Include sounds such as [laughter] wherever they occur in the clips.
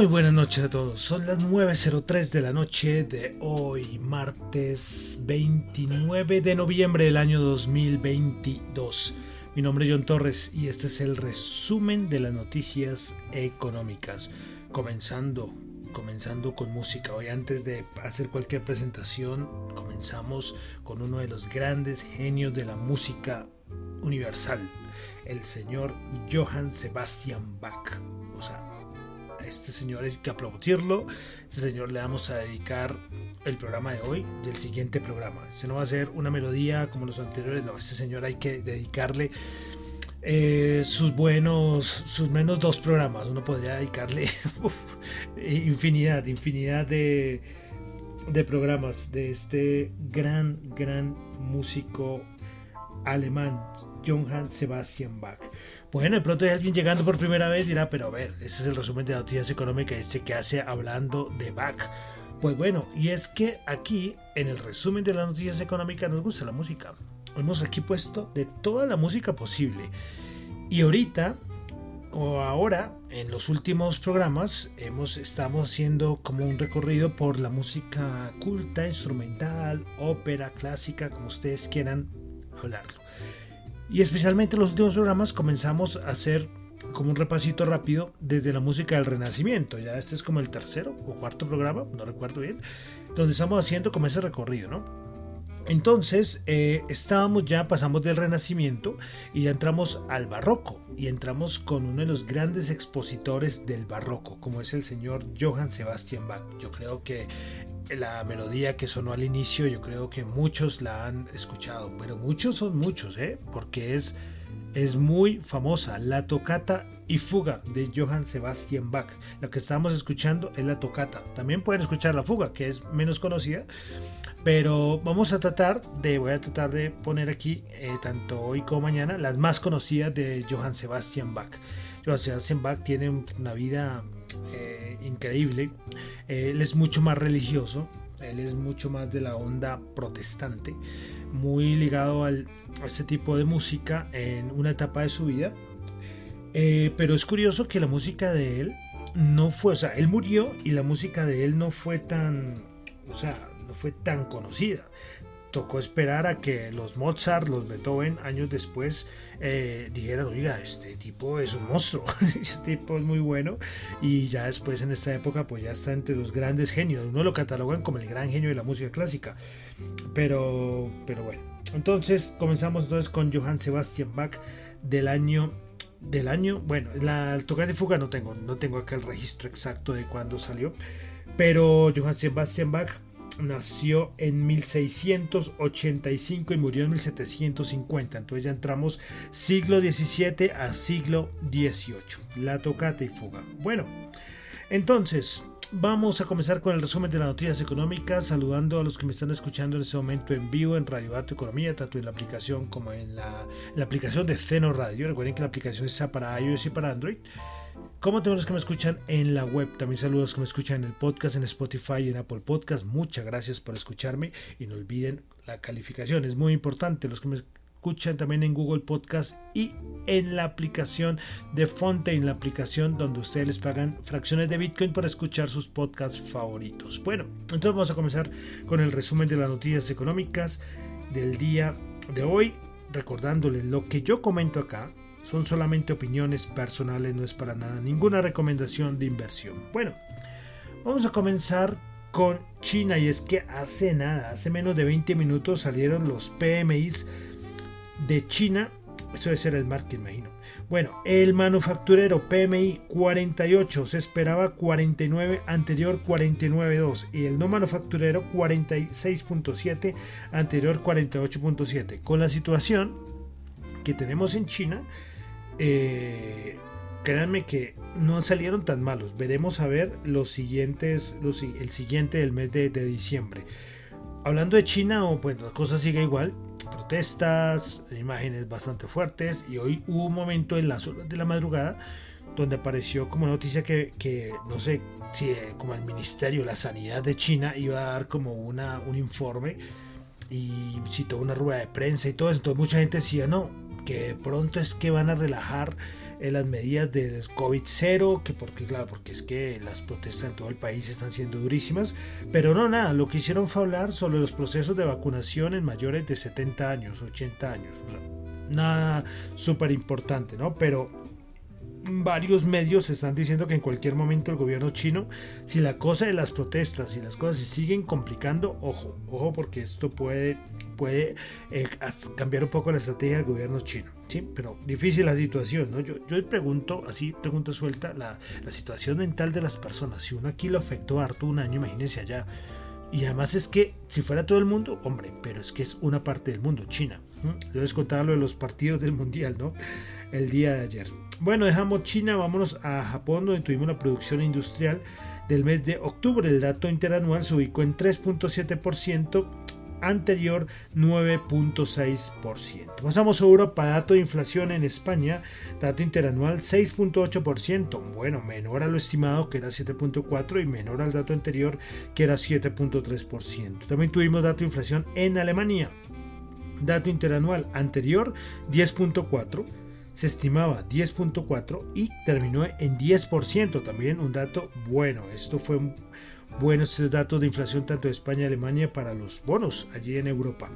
Muy buenas noches a todos. Son las 9.03 de la noche de hoy, martes 29 de noviembre del año 2022. Mi nombre es John Torres y este es el resumen de las noticias económicas. Comenzando, comenzando con música. Hoy antes de hacer cualquier presentación, comenzamos con uno de los grandes genios de la música universal, el señor Johann Sebastian Bach. O sea, este señor hay que aplaudirlo. Este señor le vamos a dedicar el programa de hoy del siguiente programa. Se no va a ser una melodía como los anteriores, no, este señor hay que dedicarle eh, sus buenos, sus menos dos programas. Uno podría dedicarle [laughs] infinidad, infinidad de, de programas de este gran, gran músico alemán, Johann Sebastian Bach. Bueno, de pronto hay alguien llegando por primera vez dirá, pero a ver, ese es el resumen de noticias económicas este que hace hablando de Bach. Pues bueno, y es que aquí en el resumen de las noticias económicas nos gusta la música. Hemos aquí puesto de toda la música posible. Y ahorita o ahora en los últimos programas hemos estamos haciendo como un recorrido por la música culta, instrumental, ópera, clásica, como ustedes quieran Y especialmente en los últimos programas comenzamos a hacer como un repasito rápido desde la música del Renacimiento. Ya este es como el tercero o cuarto programa, no recuerdo bien, donde estamos haciendo como ese recorrido, ¿no? Entonces, eh, estábamos ya, pasamos del Renacimiento y ya entramos al Barroco. Y entramos con uno de los grandes expositores del Barroco, como es el señor Johann Sebastian Bach. Yo creo que la melodía que sonó al inicio, yo creo que muchos la han escuchado, pero muchos son muchos, ¿eh? porque es, es muy famosa, la tocata y Fuga de Johann Sebastian Bach. Lo que estamos escuchando es la tocata. También pueden escuchar la Fuga, que es menos conocida, pero vamos a tratar de, voy a tratar de poner aquí, eh, tanto hoy como mañana, las más conocidas de Johann Sebastian Bach. Johann Sebastian Bach tiene una vida eh, increíble. él es mucho más religioso, él es mucho más de la onda protestante, muy ligado a ese tipo de música en una etapa de su vida eh, pero es curioso que la música de él no fue, o sea, él murió y la música de él no fue tan, o sea, no fue tan conocida. Tocó esperar a que los Mozart, los Beethoven, años después, eh, dijeran, oiga, este tipo es un monstruo, [laughs] este tipo es muy bueno. Y ya después, en esta época, pues ya está entre los grandes genios. Uno lo catalogan como el gran genio de la música clásica. Pero, pero bueno. Entonces, comenzamos entonces con Johann Sebastian Bach del año del año. Bueno, la toca de fuga no tengo, no tengo acá el registro exacto de cuándo salió. Pero Johann Sebastian Bach nació en 1685 y murió en 1750. Entonces ya entramos siglo XVII a siglo XVIII. La tocata y fuga. Bueno, entonces Vamos a comenzar con el resumen de las noticias económicas, saludando a los que me están escuchando en este momento en vivo en Radio Dato Economía, tanto en la aplicación como en la, aplicación de Ceno Radio. Recuerden que la aplicación está para iOS y para Android. Como tenemos los que me escuchan en la web, también saludos a los que me escuchan en el podcast, en Spotify y en Apple Podcast. Muchas gracias por escucharme y no olviden la calificación, es muy importante. Los que me escuchan también en Google Podcast y en la aplicación de Fontaine, la aplicación donde ustedes les pagan fracciones de Bitcoin para escuchar sus podcasts favoritos. Bueno, entonces vamos a comenzar con el resumen de las noticias económicas del día de hoy, recordándoles lo que yo comento acá. Son solamente opiniones personales, no es para nada ninguna recomendación de inversión. Bueno, vamos a comenzar con China y es que hace nada, hace menos de 20 minutos salieron los PMIs de China. Eso debe ser el market, imagino. Bueno, el manufacturero PMI 48 se esperaba 49, anterior 49.2 y el no manufacturero 46.7, anterior 48.7. Con la situación que tenemos en China, eh, créanme que no salieron tan malos. Veremos a ver los siguientes, el siguiente del mes de, diciembre. Hablando de China, pues la cosa sigue igual protestas, imágenes bastante fuertes y hoy hubo un momento en las horas de la madrugada donde apareció como noticia que, no sé si eh, como el Ministerio de la Sanidad de China iba a dar como una, un informe y citó una rueda de prensa y todo eso. Entonces mucha gente decía, no, que pronto es que van a relajar las medidas de COVID-0, que porque, claro, porque es que las protestas en todo el país están siendo durísimas, pero no, nada, lo que hicieron fue hablar sobre los procesos de vacunación en mayores de 70 años, 80 años, o sea, nada súper importante, ¿no? Pero varios medios están diciendo que en cualquier momento el gobierno chino, si la cosa de las protestas y las cosas se siguen complicando, ojo, ojo porque esto puede, puede eh, cambiar un poco la estrategia del gobierno chino. Sí, pero difícil la situación, ¿no? Yo, yo pregunto, así, pregunta suelta, la, la situación mental de las personas. Si uno aquí lo afectó harto un año, imagínense allá. Y además es que si fuera todo el mundo, hombre, pero es que es una parte del mundo, China. Yo les contaba lo de los partidos del mundial, ¿no? El día de ayer. Bueno, dejamos China, vámonos a Japón, donde tuvimos la producción industrial del mes de octubre. El dato interanual se ubicó en 3.7%, anterior 9.6%. Pasamos a Europa, dato de inflación en España, dato interanual 6.8%, bueno, menor a lo estimado que era 7.4% y menor al dato anterior que era 7.3%. También tuvimos dato de inflación en Alemania, dato interanual anterior 10.4%, se estimaba 10.4 y terminó en 10%, también un dato bueno. Esto fue bueno estos datos de inflación tanto de España y Alemania para los bonos allí en Europa.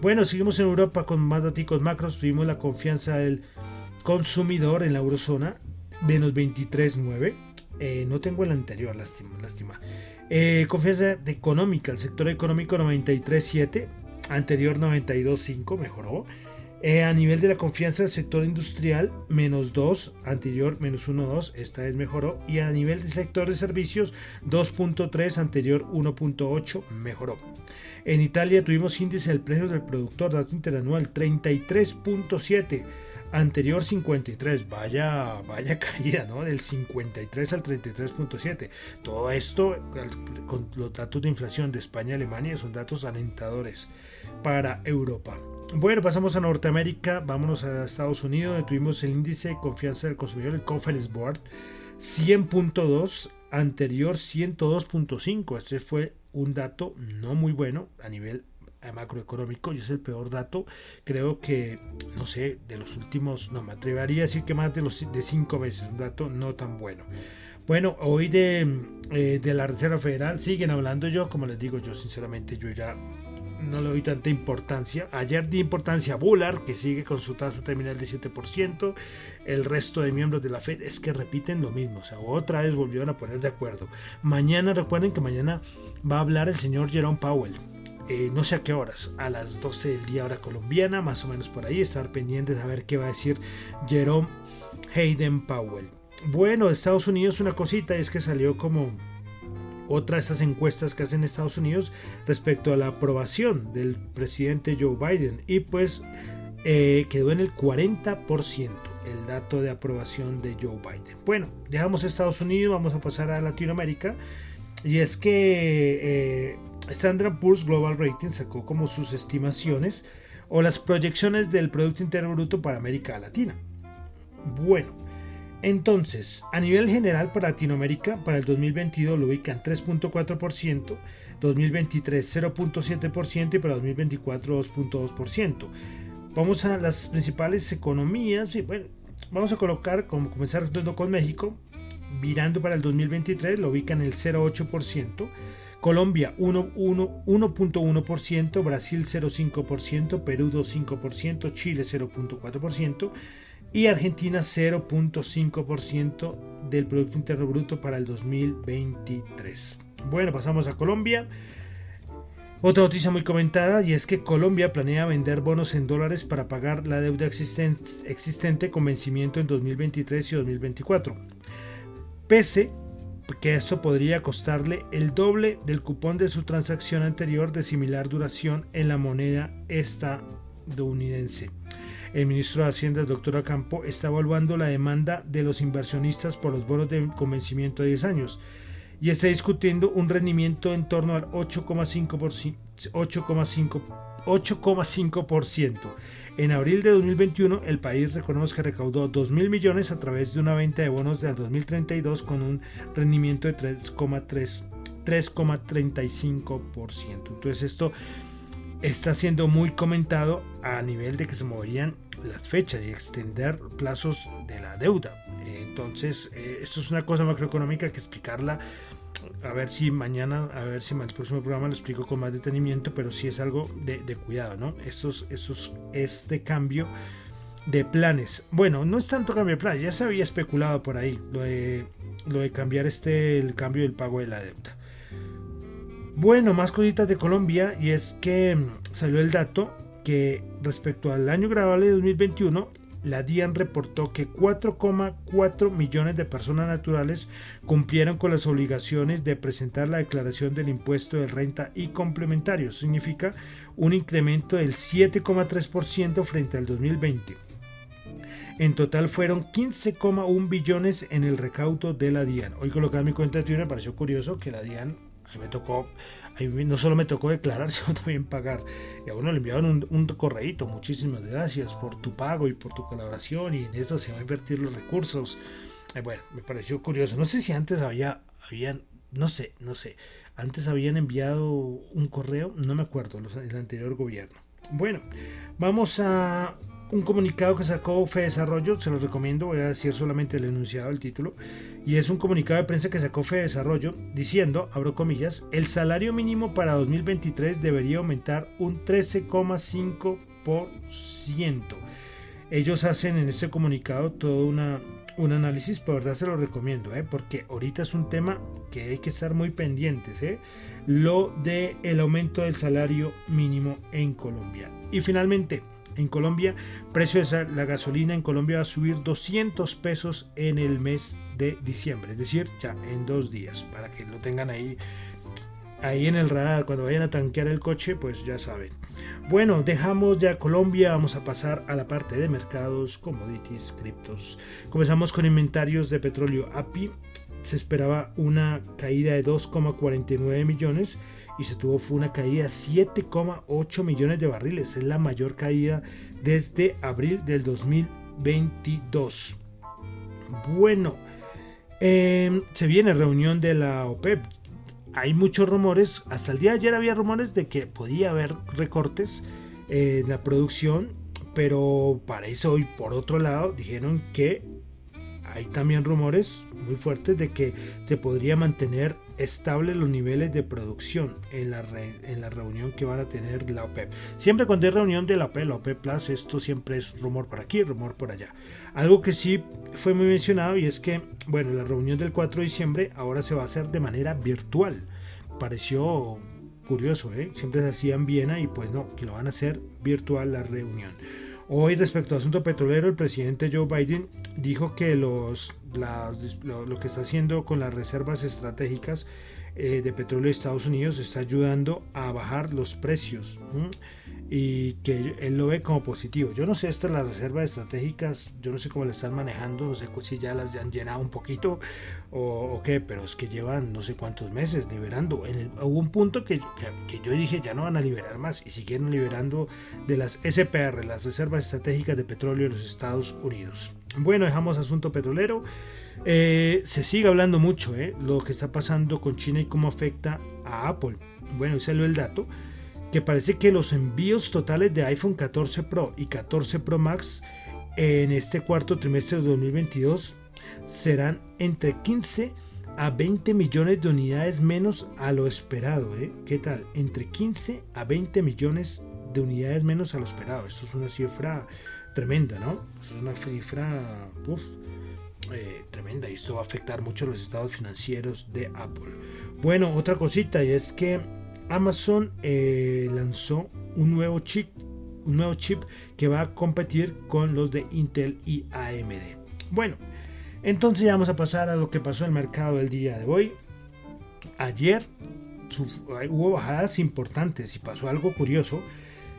Bueno, seguimos en Europa con más datos macros. Tuvimos la confianza del consumidor en la eurozona, menos 23.9. Eh, no tengo el anterior, lástima. lástima. Eh, confianza económica, el sector económico 93.7, anterior 92.5, mejoró. Eh, a nivel de la confianza del sector industrial, menos 2, anterior menos 1.2, esta vez mejoró. Y a nivel del sector de servicios, 2.3, anterior 1.8, mejoró. En Italia tuvimos índice del precio del productor, dato interanual 33.7, anterior 53, vaya, vaya [laughs] caída, ¿no? Del 53 al 33.7. Todo esto con los datos de inflación de España y Alemania son datos alentadores para Europa. Bueno, pasamos a Norteamérica, vámonos a Estados Unidos, donde tuvimos el índice de confianza del consumidor, el Conference Board, 100.2, anterior 102.5. Este fue un dato no muy bueno a nivel macroeconómico y es el peor dato creo que no sé de los últimos no me atrevería a decir que más de los de cinco veces un dato no tan bueno bueno hoy de, eh, de la Reserva Federal siguen hablando yo como les digo yo sinceramente yo ya no le doy tanta importancia. Ayer di importancia a Bullard, que sigue con su tasa terminal de 7%. El resto de miembros de la Fed es que repiten lo mismo. O sea, otra vez volvieron a poner de acuerdo. Mañana, recuerden que mañana va a hablar el señor Jerome Powell. Eh, no sé a qué horas, a las 12 del día hora colombiana, más o menos por ahí, estar pendientes a ver qué va a decir Jerome Hayden Powell. Bueno, Estados Unidos una cosita es que salió como otra de esas encuestas que hacen Estados Unidos respecto a la aprobación del presidente Joe Biden y pues eh, quedó en el 40% el dato de aprobación de Joe Biden. Bueno, dejamos Estados Unidos, vamos a pasar a Latinoamérica y es que eh, Standard Global Rating sacó como sus estimaciones o las proyecciones del Producto Interno Bruto para América Latina. Bueno, entonces, a nivel general para Latinoamérica, para el 2022 lo ubican 3.4%, 2023 0.7% y para 2024 2.2%. Vamos a las principales economías y bueno, vamos a colocar, como comenzar con México, virando para el 2023 lo ubican el 0.8%. Colombia 1.1%, Brasil 0.5%, Perú 2.5%, Chile 0.4% y Argentina 0.5% del Producto Interno Bruto para el 2023. Bueno, pasamos a Colombia. Otra noticia muy comentada y es que Colombia planea vender bonos en dólares para pagar la deuda existente con vencimiento en 2023 y 2024. Pese que esto podría costarle el doble del cupón de su transacción anterior de similar duración en la moneda estadounidense. El ministro de Hacienda, el doctor Acampo, está evaluando la demanda de los inversionistas por los bonos de convencimiento de 10 años y está discutiendo un rendimiento en torno al 8,5%. En abril de 2021, el país reconoce que recaudó 2 mil millones a través de una venta de bonos del 2032 con un rendimiento de 3,35%. Entonces esto está siendo muy comentado a nivel de que se moverían las fechas y extender plazos de la deuda. Entonces, eh, esto es una cosa macroeconómica que explicarla. A ver si mañana, a ver si en el próximo programa lo explico con más detenimiento, pero sí es algo de, cuidado, ¿no? Estos, estos, este cambio de planes. Bueno, no es tanto cambio de planes, ya se había especulado por ahí lo de, lo de cambiar este, el cambio del pago de la deuda. Bueno, más cositas de Colombia y es que mm, salió el dato que respecto al año grabable de 2021, la DIAN reportó que 4,4 millones de personas naturales cumplieron con las obligaciones de presentar la declaración del impuesto de renta y complementario. significa un incremento del 7,3% frente al 2020. En total fueron 15,1 billones en el recaudo de la DIAN. Hoy colocando mi cuenta de Twitter me pareció curioso que la DIAN a mí me tocó, no solo me tocó declarar, [laughs] sino también pagar. Y a uno le enviaron un, un correíto, muchísimas gracias por tu pago y por tu colaboración y en eso se van a invertir los recursos. Bueno, me pareció curioso. No sé si antes había, habían, no sé, no sé, antes habían enviado un correo, no me acuerdo, el anterior gobierno. Bueno, vamos a un comunicado que sacó Fe Desarrollo, se los recomiendo, voy a decir solamente el enunciado del título, y es un comunicado de prensa que sacó Fe Desarrollo diciendo, abro comillas, el salario mínimo para 2023 debería aumentar un 13,5%. Ellos hacen en este comunicado todo una, un análisis, por verdad se lo recomiendo, ¿eh? porque ahorita es un tema que hay que estar muy pendientes, ¿eh? lo de el aumento del salario mínimo en Colombia. Y finalmente, en Colombia, precio de la gasolina en Colombia va a subir 200 pesos en el mes de diciembre, es decir, ya en dos días, para que lo tengan ahí. ahí en el radar, cuando vayan a tanquear el coche, pues ya saben. Bueno, dejamos ya Colombia, vamos a pasar a la parte de mercados, commodities, criptos. Comenzamos con inventarios de petróleo API. Se esperaba una caída de 2,49 millones y se tuvo fue una caída de 7,8 millones de barriles. Es la mayor caída desde abril del 2022. Bueno, em, se viene reunión de la OPEP hay muchos rumores, hasta el día de ayer había rumores de que podía haber recortes en la producción, pero para eso hoy por otro lado dijeron que hay también rumores muy fuertes de que se podría mantener estable los niveles de producción en la, en la reunión que van a tener la OPEP. Siempre cuando hay reunión de la OPEP, la OPEP Plus, esto siempre es rumor por aquí, rumor por allá. Algo que sí fue muy mencionado y es que, bueno, la reunión del 4 de diciembre ahora se va a hacer de manera virtual. Pareció curioso, ¿eh? Siempre se hacía en Viena y pues no, que lo van a hacer virtual la reunión. Hoy respecto al asunto petrolero, el presidente Joe Biden dijo que los, lo, que está haciendo con las reservas estratégicas eh, de petróleo de Estados Unidos está ayudando a bajar los precios y que él lo ve como positivo. Yo no sé, estas las reservas estratégicas, yo no sé cómo le están manejando, no sé si ya las han llenado un poquito o, qué, pero es que llevan no sé cuántos meses liberando. En hubo un punto que, que, yo dije ya no van a liberar más y siguieron liberando de las SPR, las reservas estratégicas de petróleo de los Estados Unidos. Bueno, dejamos asunto petrolero. Eh, se sigue hablando mucho eh, lo que está pasando con China y cómo afecta a Apple. Bueno, ese es el dato que parece que los envíos totales de iPhone 14 Pro y 14 Pro Max en este cuarto trimestre de 2022 serán entre 15 a 20 millones de unidades menos a lo esperado. ¿eh? ¿Qué tal? Entre 15 a 20 millones de unidades menos a lo esperado. Esto es una cifra tremenda, ¿no? es una cifra eh, tremenda y esto va a afectar mucho los estados financieros de Apple. Bueno, otra cosita y es que Amazon eh, lanzó un nuevo chip, un nuevo chip que va a competir con los de Intel y AMD. Bueno, entonces ya vamos a pasar a lo que pasó en el mercado el día de hoy. Ayer hubo bajadas importantes y pasó algo curioso.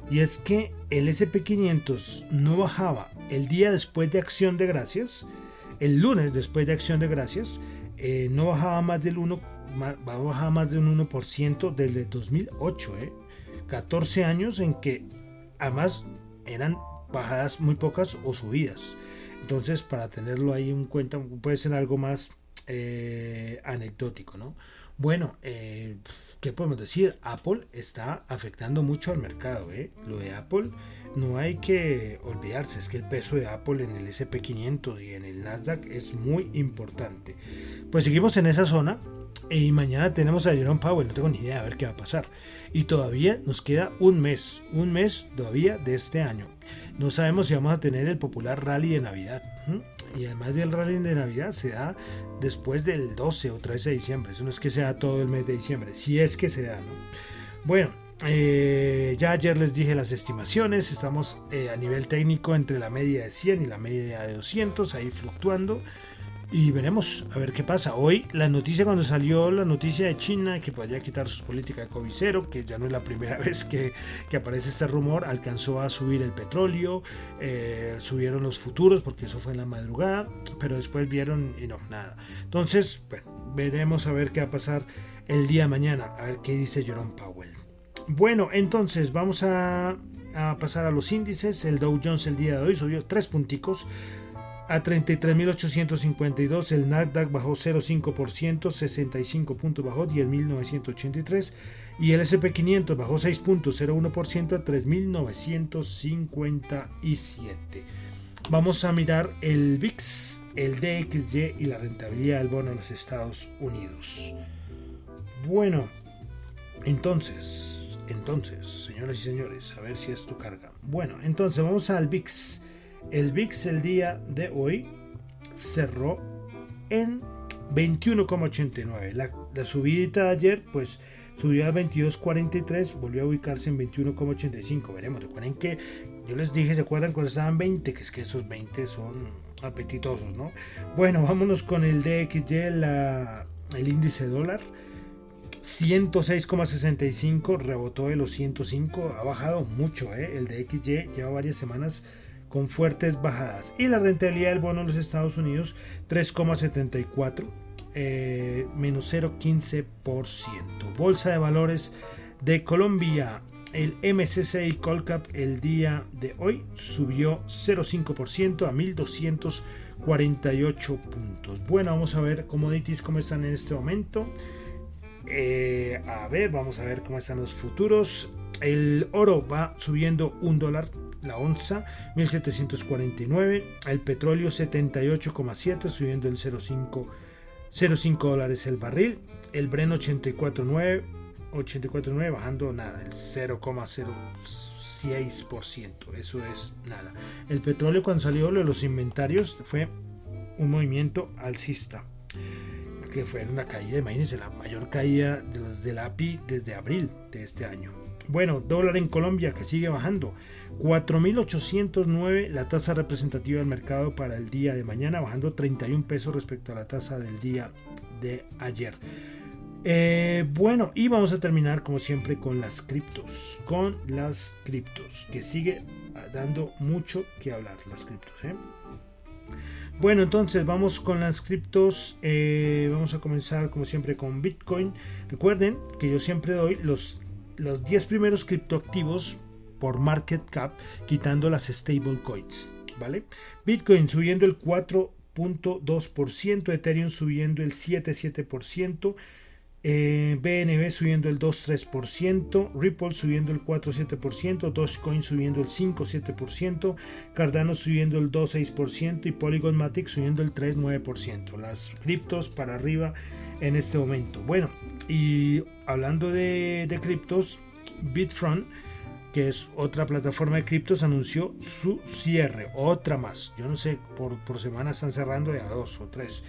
Y es que el SP500 no bajaba el día después de Acción de Gracias, el lunes después de Acción de Gracias, eh, no bajaba más del 1 va a bajar más de un 1% desde 2008, ¿eh? 14 años en que además eran bajadas muy pocas o subidas. Entonces, para tenerlo ahí en cuenta, puede ser algo más eh, anecdótico, ¿no? Bueno, eh, ¿qué podemos decir? Apple está afectando mucho al mercado, ¿eh? Lo de Apple no hay que olvidarse, es que el peso de Apple en el SP500 y en el Nasdaq es muy importante. Pues seguimos en esa zona, y mañana tenemos a Jerome Powell, no tengo ni idea de ver qué va a pasar. Y todavía nos queda un mes, un mes todavía de este año. No sabemos si vamos a tener el popular rally de Navidad. Y además del rally de Navidad se da después del 12 o 13 de diciembre. Eso no es que sea todo el mes de diciembre, si es que se da. Bueno, eh, ya ayer les dije las estimaciones. Estamos eh, a nivel técnico entre la media de 100 y la media de 200, ahí fluctuando y veremos a ver qué pasa. Hoy la noticia cuando salió la noticia de China que podría quitar sus políticas de COVID que ya no es la primera [laughs] vez que, aparece este rumor, alcanzó a subir el petróleo, eh, subieron los futuros porque eso fue en la madrugada, pero después vieron y no, nada. Entonces, bueno, veremos a ver qué va a pasar el día de mañana, a ver qué dice Jerome Powell. Bueno, entonces vamos a, a pasar a los índices. El Dow Jones el día de hoy subió tres punticos a 33.852, el Nasdaq bajó 0,5%, 65 puntos bajó 10.983 y el SP500 bajó 6.01% a 3.957. Vamos a mirar el VIX, el DXY y la rentabilidad del bono de los Estados Unidos. Bueno, entonces, entonces, señoras y señores, a ver si esto carga. Bueno, entonces vamos al VIX. El VIX el día de hoy cerró en 21,89. La, la subida de ayer, pues subió a 22,43, volvió a ubicarse en 21,85. Veremos, recuerden que yo les dije, ¿se acuerdan cuando estaban 20? Que es que esos 20 son apetitosos, ¿no? Bueno, vámonos con el DXY, el índice dólar. 106,65 rebotó de los 105, ha bajado mucho, ¿eh? el de XY lleva varias semanas con fuertes bajadas. Y la rentabilidad del bono de los Estados Unidos 3,74, eh, menos 0,15%. Bolsa de valores de Colombia, el MSCI Colcap el día de hoy subió 0,5% a 1248 puntos. Bueno, vamos a ver commodities cómo están en este momento. Eh, a ver, vamos a ver cómo están los futuros. El oro va subiendo un dólar la onza, 1749. El petróleo 78,7 subiendo el 0,5 0,5 dólares el barril. El Bren 84,9 84,9 bajando nada, el 0,06%. Eso es nada. El petróleo cuando salió de los inventarios fue un movimiento alcista que fue una caída, imagínense, la mayor caída de los del API desde abril de este año. Bueno, dólar en Colombia que sigue bajando. 4.809 la tasa representativa del mercado para el día de mañana, bajando 31 pesos respecto a la tasa del día de ayer. Eh, bueno, y vamos a terminar como siempre con las criptos. Con las criptos, que sigue dando mucho que hablar las criptos. ¿eh? Bueno, entonces vamos con las criptos. Eh, vamos a comenzar como siempre con Bitcoin. Recuerden que yo siempre doy los, los 10 primeros criptoactivos por market cap, quitando las stable coins. ¿Vale? Bitcoin subiendo el 4.2%, Ethereum subiendo el 7.7%. Eh, BNB subiendo el 2,3%, Ripple subiendo el 4,7%, Dogecoin subiendo el 5,7%, Cardano subiendo el 2,6% y Polygon Matic subiendo el 3,9%. Las criptos para arriba en este momento. Bueno, y hablando de, criptos, Bitfront, que es otra plataforma de criptos, anunció su cierre, otra más. Yo no sé, por, por semana están cerrando de a dos o tres.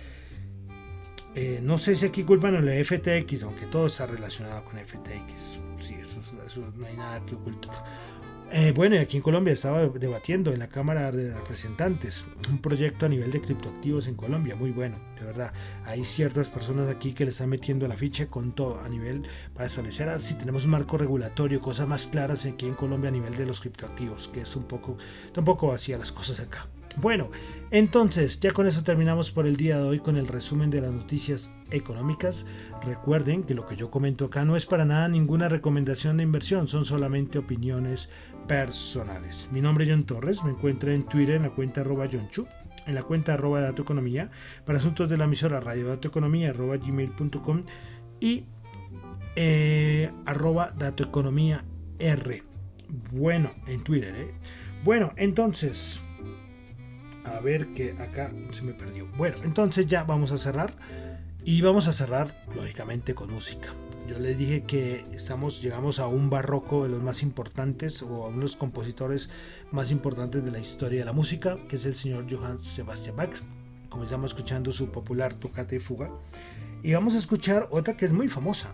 Eh, no sé si aquí culpan a la FTX, aunque todo está relacionado con FTX. Sí, eso, no hay nada que ocultar. Eh, bueno, y aquí en Colombia estaba debatiendo en la Cámara de Representantes un proyecto a nivel de criptoactivos en Colombia, muy bueno, de verdad. Hay ciertas personas aquí que le están metiendo la ficha con todo a nivel para establecer si tenemos un marco regulatorio, cosas más claras aquí en Colombia a nivel de los criptoactivos, que es un poco, tampoco vacía las cosas acá. Bueno, entonces ya con eso terminamos por el día de hoy con el resumen de las noticias económicas. Recuerden que lo que yo comento acá no es para nada ninguna recomendación de inversión, son solamente opiniones personales. Mi nombre es John Torres, me encuentro en Twitter en la cuenta arroba John Chu, en la cuenta arroba Dato Economía, para asuntos de la emisora Radio Dato Economía arroba gmail.com y eh, arroba Dato Economía R. Bueno, en Twitter, ¿eh? Bueno, entonces a ver que acá se me perdió. Bueno, entonces ya vamos a cerrar. Y vamos a cerrar, lógicamente, con música. Yo les dije que estamos, llegamos a un barroco de los más importantes o a uno de los compositores más importantes de la historia de la música, que es el señor Johann Sebastian Bach. Comenzamos escuchando su popular Tocate y Fuga. Y vamos a escuchar otra que es muy famosa.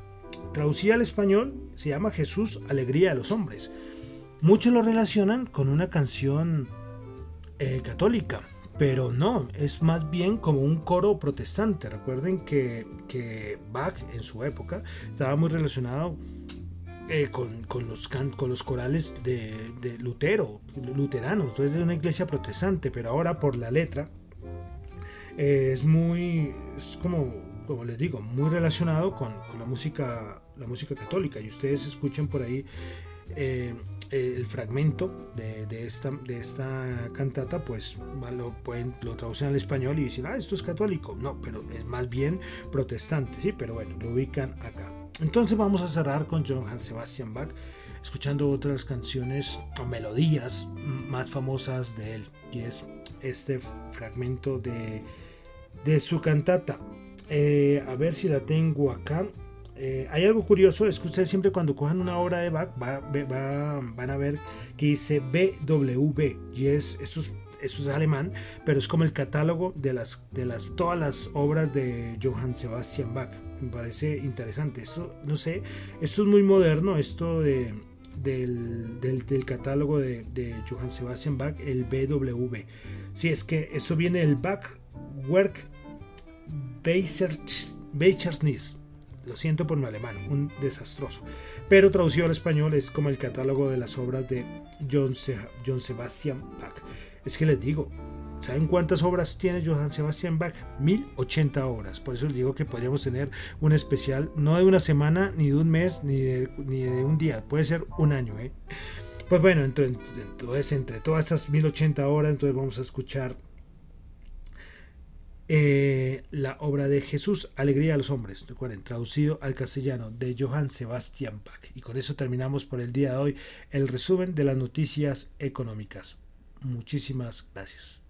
Traducida al español, se llama Jesús, Alegría de los Hombres. Muchos lo relacionan con una canción eh, católica, pero no, es más bien como un coro protestante. Recuerden que, que Bach en su época estaba muy relacionado eh, con, los con los corales de, Lutero, luteranos, entonces de una iglesia protestante, pero ahora por la letra eh, es muy, es como, como les digo, muy relacionado con, la música la música católica y ustedes escuchan por ahí eh, el fragmento de, esta, de esta cantata, pues lo, pueden, lo traducen al español y dicen, ah, esto es católico. No, pero es más bien protestante, sí, pero bueno, lo ubican acá. Entonces vamos a cerrar con Johann Sebastian Bach, escuchando otras canciones o melodías más famosas de él, y es este fragmento de, de su cantata. Eh, a ver si la tengo acá. Eh, hay algo curioso, es que ustedes siempre cuando cojan una obra de Bach van a ver que dice BW y es, esto es, es alemán, pero es como el catálogo de, las, de las, todas las obras de Johann Sebastian Bach. Me parece interesante. Esto, no sé, esto es muy moderno, esto de, del, del, catálogo de, Johann Sebastian Bach, el BW. Si es que eso viene del Bach Bechernis lo siento por mi alemán, un desastroso. Pero traducido al español es como el catálogo de las obras de John, John Sebastian Bach. Es que les digo, ¿saben cuántas obras tiene Johann Sebastian Bach? 1080 obras. Por eso les digo que podríamos tener un especial no de una semana, ni de un mes, ni de, ni de un día. Puede ser un año, ¿eh? Pues bueno, entonces entre todas estas 1080 horas, entonces vamos a escuchar eh, la obra de Jesús, Alegría a los Hombres, recuerden, traducido al castellano de Johann Sebastian Bach. Y con eso terminamos por el día de hoy el resumen de las noticias económicas. Muchísimas gracias.